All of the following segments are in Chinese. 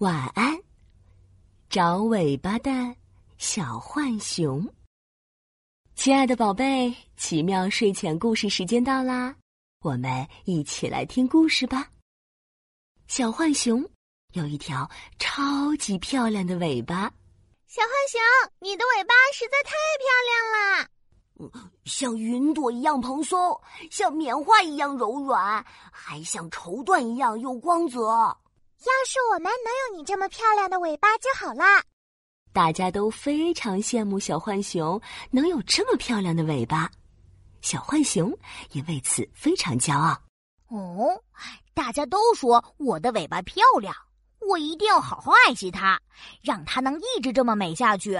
晚安，找尾巴的小浣熊。亲爱的宝贝，奇妙睡前故事时间到啦，我们一起来听故事吧。小浣熊有一条超级漂亮的尾巴。小浣熊，你的尾巴实在太漂亮了，嗯，像云朵一样蓬松，像棉花一样柔软，还像绸缎一样有光泽。要是我们能有你这么漂亮的尾巴就好啦！大家都非常羡慕小浣熊能有这么漂亮的尾巴，小浣熊也为此非常骄傲。哦，大家都说我的尾巴漂亮，我一定要好好爱惜它，让它能一直这么美下去。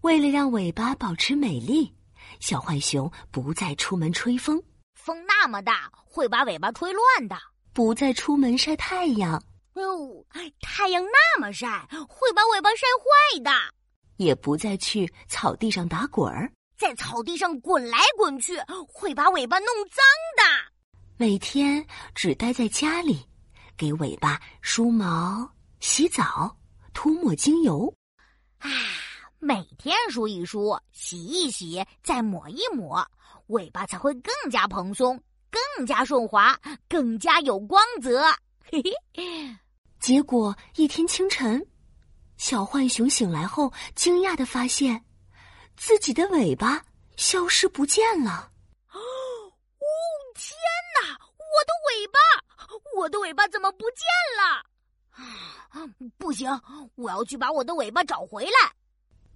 为了让尾巴保持美丽，小浣熊不再出门吹风，风那么大会把尾巴吹乱的；不再出门晒太阳。哦，太阳那么晒，会把尾巴晒坏的。也不再去草地上打滚儿，在草地上滚来滚去，会把尾巴弄脏的。每天只待在家里，给尾巴梳毛、洗澡、涂抹精油。啊，每天梳一梳，洗一洗，再抹一抹，尾巴才会更加蓬松，更加顺滑，更加有光泽。嘿嘿。结果一天清晨，小浣熊醒来后，惊讶的发现，自己的尾巴消失不见了。哦，天哪！我的尾巴，我的尾巴怎么不见了？不行，我要去把我的尾巴找回来。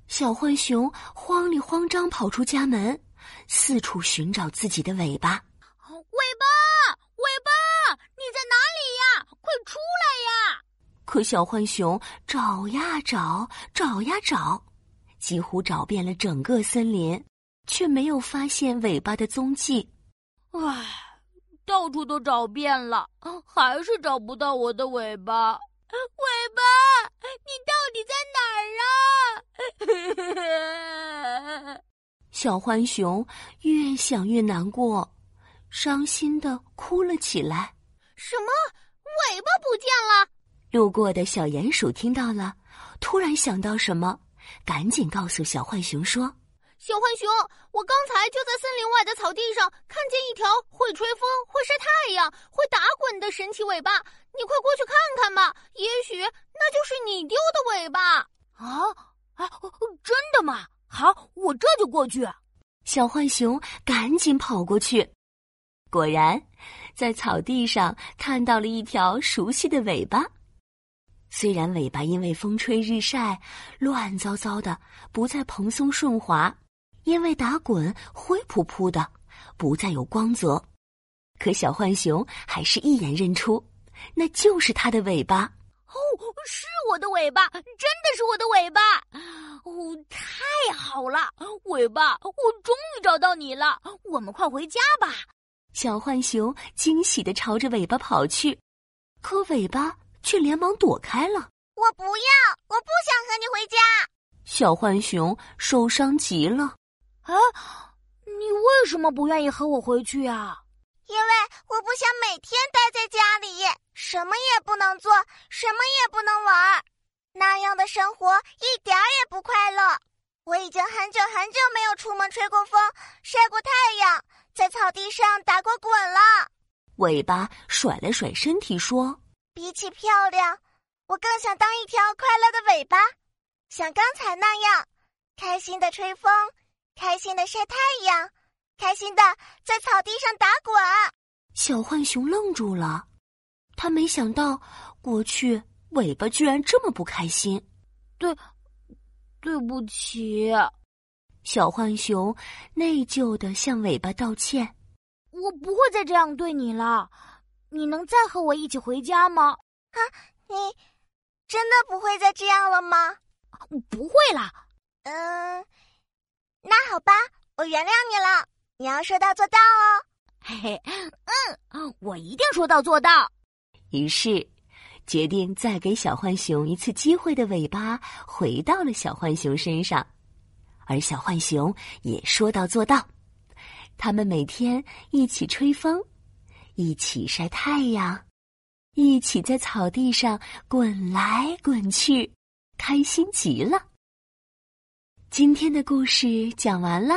小浣熊慌里慌张跑出家门，四处寻找自己的尾巴。尾巴，尾巴，你在哪里呀？快出来呀！可小浣熊找呀找，找呀找，几乎找遍了整个森林，却没有发现尾巴的踪迹。唉，到处都找遍了，还是找不到我的尾巴。尾巴，你到底在哪儿啊？小浣熊越想越难过，伤心的哭了起来。什么？尾巴不见了？路过的小鼹鼠听到了，突然想到什么，赶紧告诉小浣熊说：“小浣熊，我刚才就在森林外的草地上看见一条会吹风、会晒太阳、会打滚的神奇尾巴，你快过去看看吧，也许那就是你丢的尾巴。”啊啊，真的吗？好，我这就过去。小浣熊赶紧跑过去，果然在草地上看到了一条熟悉的尾巴。虽然尾巴因为风吹日晒乱糟糟的，不再蓬松顺滑，因为打滚灰扑扑的，不再有光泽，可小浣熊还是一眼认出，那就是它的尾巴。哦，是我的尾巴，真的是我的尾巴！哦，太好了，尾巴，我终于找到你了，我们快回家吧。小浣熊惊喜的朝着尾巴跑去，可尾巴。却连忙躲开了。我不要，我不想和你回家。小浣熊受伤极了。啊，你为什么不愿意和我回去啊？因为我不想每天待在家里，什么也不能做，什么也不能玩，那样的生活一点儿也不快乐。我已经很久很久没有出门吹过风、晒过太阳，在草地上打过滚了。尾巴甩了甩身体说。比起漂亮，我更想当一条快乐的尾巴，像刚才那样，开心的吹风，开心的晒太阳，开心的在草地上打滚。小浣熊愣住了，他没想到过去尾巴居然这么不开心。对，对不起，小浣熊内疚的向尾巴道歉。我不会再这样对你了。你能再和我一起回家吗？啊，你真的不会再这样了吗？不会啦。嗯，那好吧，我原谅你了。你要说到做到哦。嘿嘿，嗯，我一定说到做到。于是，决定再给小浣熊一次机会的尾巴回到了小浣熊身上，而小浣熊也说到做到。他们每天一起吹风。一起晒太阳，一起在草地上滚来滚去，开心极了。今天的故事讲完了，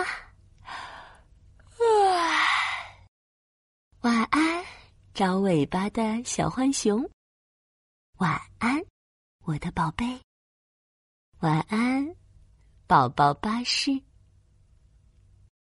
晚安，长尾巴的小浣熊。晚安，我的宝贝。晚安，宝宝巴士。